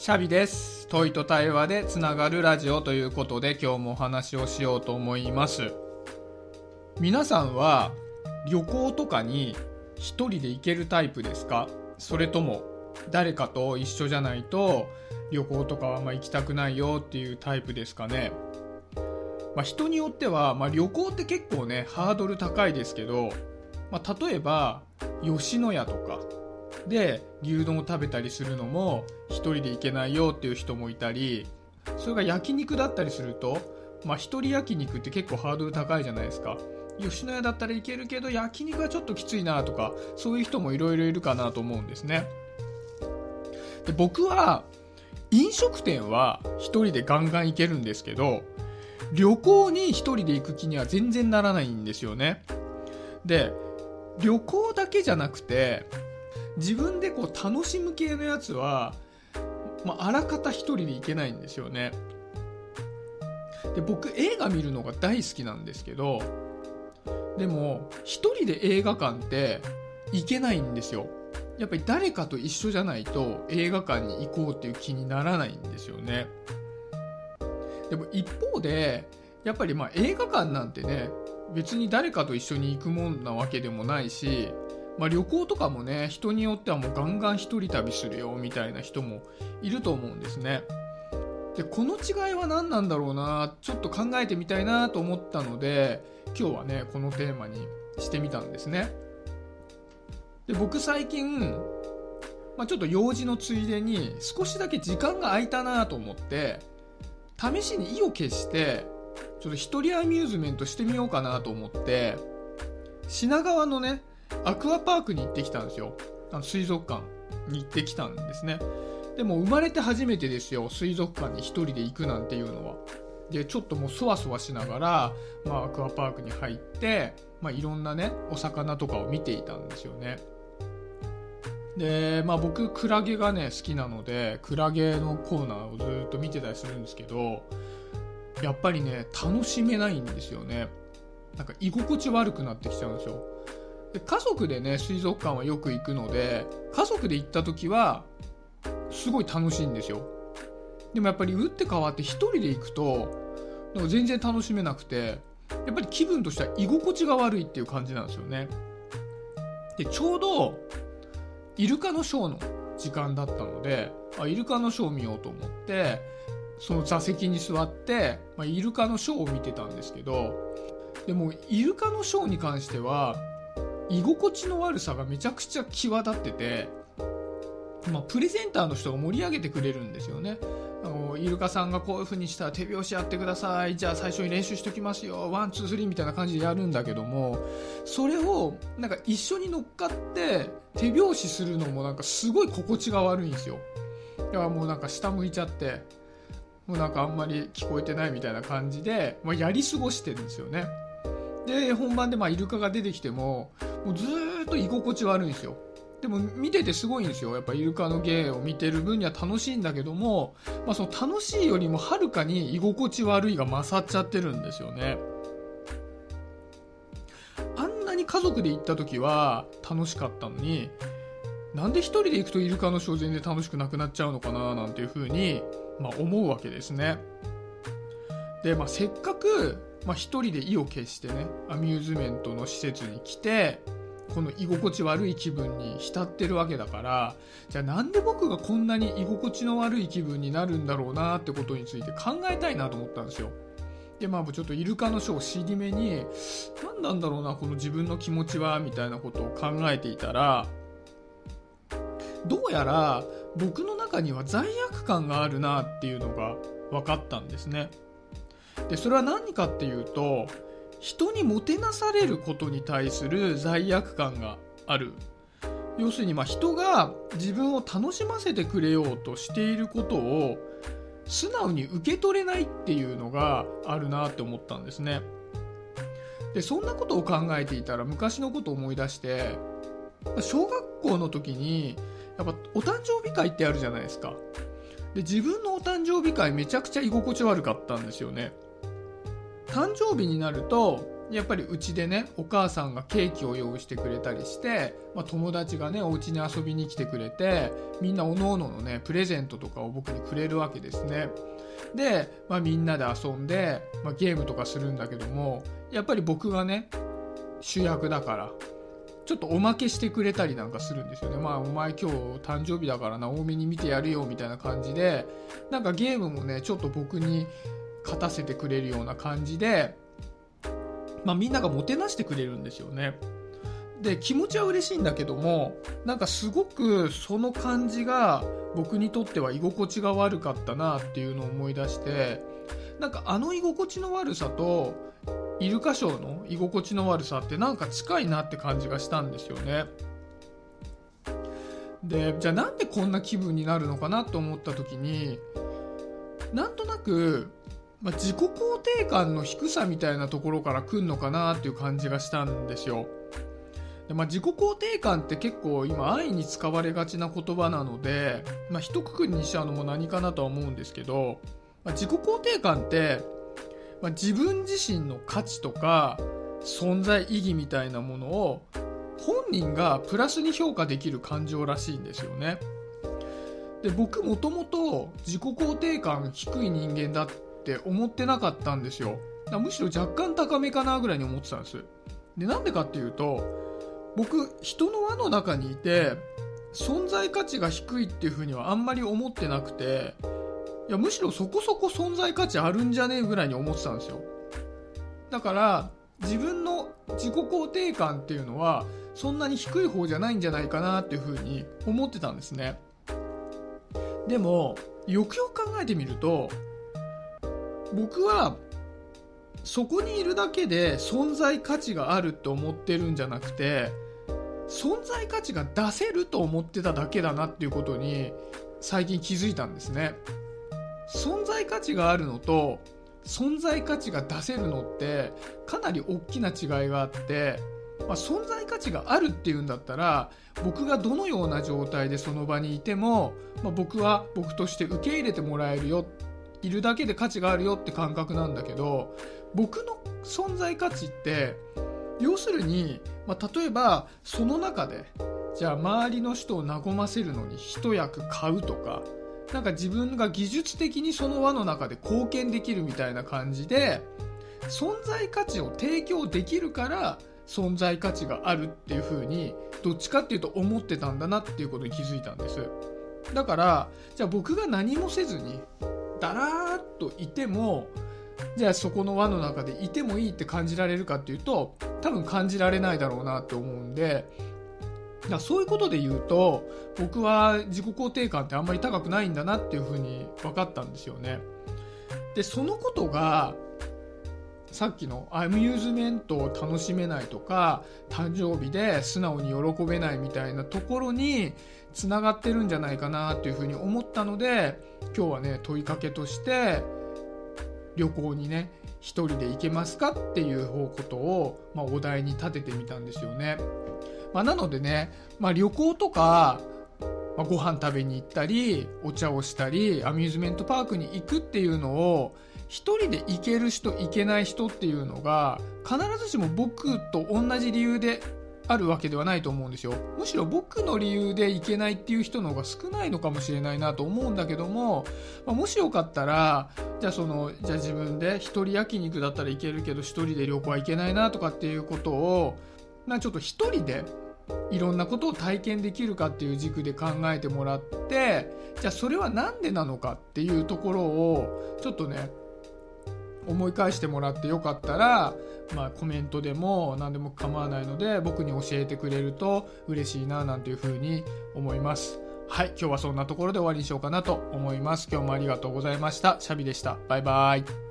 シャビです。問いと対話でつながるラジオということで今日もお話をしようと思います。皆さんは旅行とかに一人で行けるタイプですか？それとも誰かと一緒じゃないと旅行とかはあんま行きたくないよっていうタイプですかね？まあ、人によっては、まあ、旅行って結構ねハードル高いですけど、まあ、例えば吉野家とかで牛丼を食べたりするのも一人で行けないよっていう人もいたりそれが焼肉だったりすると、まあ、一人焼肉って結構ハードル高いじゃないですか。吉野家だったらいけるけど焼肉はちょっときついなとかそういう人もいろいろいるかなと思うんですね。で僕は飲食店は一人でガンガン行けるんですけど旅行に一人で行く気には全然ならないんですよね。で旅行だけじゃなくて自分でこう楽しむ系のやつは、まあ、あらかた一人で行けないんですよね。で僕映画見るのが大好きなんですけどでも一人で映画館って行けないんですよ。やっぱり誰かと一緒じゃないと映画館に行こうっていう気にならないんですよね。でも一方でやっぱりまあ映画館なんてね別に誰かと一緒に行くもんなわけでもないし、まあ、旅行とかもね人によってはもうガンガン一人旅するよみたいな人もいると思うんですね。でこの違いは何なんだろうなちょっと考えてみたいなと思ったので今日はねこのテーマにしてみたんですね。で僕最近、まあ、ちょっと用事のついでに少しだけ時間が空いたなと思って試しに意を決してちょっと一人アミューズメントしてみようかなと思って品川のねアクアパークに行ってきたんですよ。あの水族館に行ってきたんですね。でも生まれて初めてですよ。水族館に一人で行くなんていうのは。でちょっともうそわそわしながら、まあ、アクアパークに入って、まあ、いろんなねお魚とかを見ていたんですよね。でまあ僕クラゲがね好きなのでクラゲのコーナーをずっと見てたりするんですけどやっぱりね楽しめないんですよね。なんか居心地悪くなってきちゃうんですよ。で家族でね水族館はよく行くので家族で行った時はすごい楽しいんですよ。でもやっぱり打って変わって1人で行くとなんか全然楽しめなくてやっぱり気分としては居心地が悪いっていう感じなんですよね。でちょうどイルカのショーの時間だったのであイルカのショー見ようと思ってその座席に座って、まあ、イルカのショーを見てたんですけどでもイルカのショーに関しては居心地の悪さがめちゃくちゃ際立ってて、まあ、プレゼンターの人が盛り上げてくれるんですよね。あのイルカさんがこういう風にしたら手拍子やってください。じゃあ最初に練習しときますよ。 one two three みたいな感じでやるんだけどもそれをなんか一緒に乗っかって手拍子するのもなんかすごい心地が悪いんですよ。だからもうなんか下向いちゃってもうなんかあんまり聞こえてないみたいな感じで、まあ、やり過ごしてるんですよね。で本番でまあイルカが出てきてももうずーっと居心地悪いんですよ。でも見ててすごいんですよ。やっぱイルカの芸を見てる分には楽しいんだけども、まあ、その楽しいよりもはるかに居心地悪いが勝っちゃってるんですよね。あんなに家族で行った時は楽しかったのになんで一人で行くとイルカのショー全然楽しくなくなっちゃうのかななんていうふうに、まあ、思うわけですね。で、まあ、せっかく、まあ、一人で意を決してねアミューズメントの施設に来てこの居心地悪い気分に浸ってるわけだからじゃあなんで僕がこんなに居心地の悪い気分になるんだろうなってことについて考えたいなと思ったんですよ。でまあちょっとイルカのショーを尻目に何なんだろうなこの自分の気持ちはみたいなことを考えていたらどうやら僕の中には罪悪感があるなっていうのが分かったんですね。でそれは何かっていうと人にもてなされることに対する罪悪感がある。要するにまあ人が自分を楽しませてくれようとしていることを素直に受け取れないっていうのがあるなって思ったんですね。でそんなことを考えていたら昔のことを思い出して小学校の時にやっぱお誕生日会ってあるじゃないですか。で自分のお誕生日会めちゃくちゃ居心地悪かったんですよね。誕生日になるとやっぱりうちでねお母さんがケーキを用意してくれたりして、まあ、友達がねお家に遊びに来てくれてみんなおのおののねプレゼントとかを僕にくれるわけですねで、まあ、みんなで遊んで、まあ、ゲームとかするんだけどもやっぱり僕がね主役だからちょっとおまけしてくれたりなんかするんですよね。まあ、お前今日誕生日だからな、多めに見てやるよみたいな感じで、なんかゲームもね、ちょっと僕に勝たせてくれるような感じで、まあ、みんながもてなしてくれるんですよね。で気持ちは嬉しいんだけどもなんかすごくその感じが僕にとっては居心地が悪かったなっていうのを思い出してなんかあの居心地の悪さとイルカショーの居心地の悪さってなんか近いなって感じがしたんですよね。でじゃあなんでこんな気分になるのかなと思った時になんとなくまあ、自己肯定感の低さみたいなところから来るのかなっていう感じがしたんですよ。でまあ、自己肯定感って結構今愛に使われがちな言葉なので、まあ、一括りにしちゃうのも何かなとは思うんですけど、まあ、自己肯定感って、まあ、自分自身の価値とか存在意義みたいなものを本人がプラスに評価できる感情らしいんですよね。で僕もともと自己肯定感低い人間だっって思ってなかったんですよ。だむしろ若干高めかなぐらいに思ってたんです。でなんでかっていうと僕人の輪の中にいて存在価値が低いっていうふうにはあんまり思ってなくていやむしろそこそこ存在価値あるんじゃねえぐらいに思ってたんですよ。だから自分の自己肯定感っていうのはそんなに低い方じゃないんじゃないかなっていうふうに思ってたんですね。でもよくよく考えてみると僕はそこにいるだけで存在価値があるって思ってるんじゃなくて存在価値が出せると思ってただけだなっていうことに最近気づいたんですね。存在価値があるのと存在価値が出せるのってかなり大きな違いがあって、まあ、存在価値があるっていうんだったら僕がどのような状態でその場にいても、まあ、僕は僕として受け入れてもらえるよいるだけで価値があるよって感覚なんだけど僕の存在価値って要するに、まあ、例えばその中でじゃあ周りの人を和ませるのに一役買うとかなんか自分が技術的にその輪の中で貢献できるみたいな感じで存在価値を提供できるから存在価値があるっていう風にどっちかっていうと思ってたんだなっていうことに気づいたんです。だからじゃあ僕が何もせずにだらーっといてもじゃあそこの輪の中でいてもいいって感じられるかっていうと多分感じられないだろうなって思うんでだそういうことで言うと僕は自己肯定感ってあんまり高くないんだなっていうふうに分かったんですよね。でそのことがさっきのアミューズメントを楽しめないとか誕生日で素直に喜べないみたいなところにつながってるんじゃないかなっていうふうに思ったので今日はね問いかけとして旅行にね1人で行けますかっていうことを、まあ、お題に立ててみたんですよね。まあ、なのでね、まあ、旅行とか、まあ、ご飯食べに行ったりお茶をしたりアミューズメントパークに行くっていうのを1人で行ける人行けない人っていうのが必ずしも僕と同じ理由であるわけではないと思うんですよ。むしろ僕の理由で行けないっていう人の方が少ないのかもしれないなと思うんだけども、まあ、もしよかったらじゃあそのじゃあ自分で一人焼肉だったらいけるけど一人で旅行は行けないなとかっていうことを、まあ、ちょっと一人でいろんなことを体験できるかっていう軸で考えてもらってじゃあそれは何でなのかっていうところをちょっとね思い返してもらってよかったら、まあ、コメントでも何でも構わないので僕に教えてくれると嬉しいななんていうふうに思います。はい、今日はそんなところで終わりにしようかなと思います。今日もありがとうございました。シャビでした。バイバイ。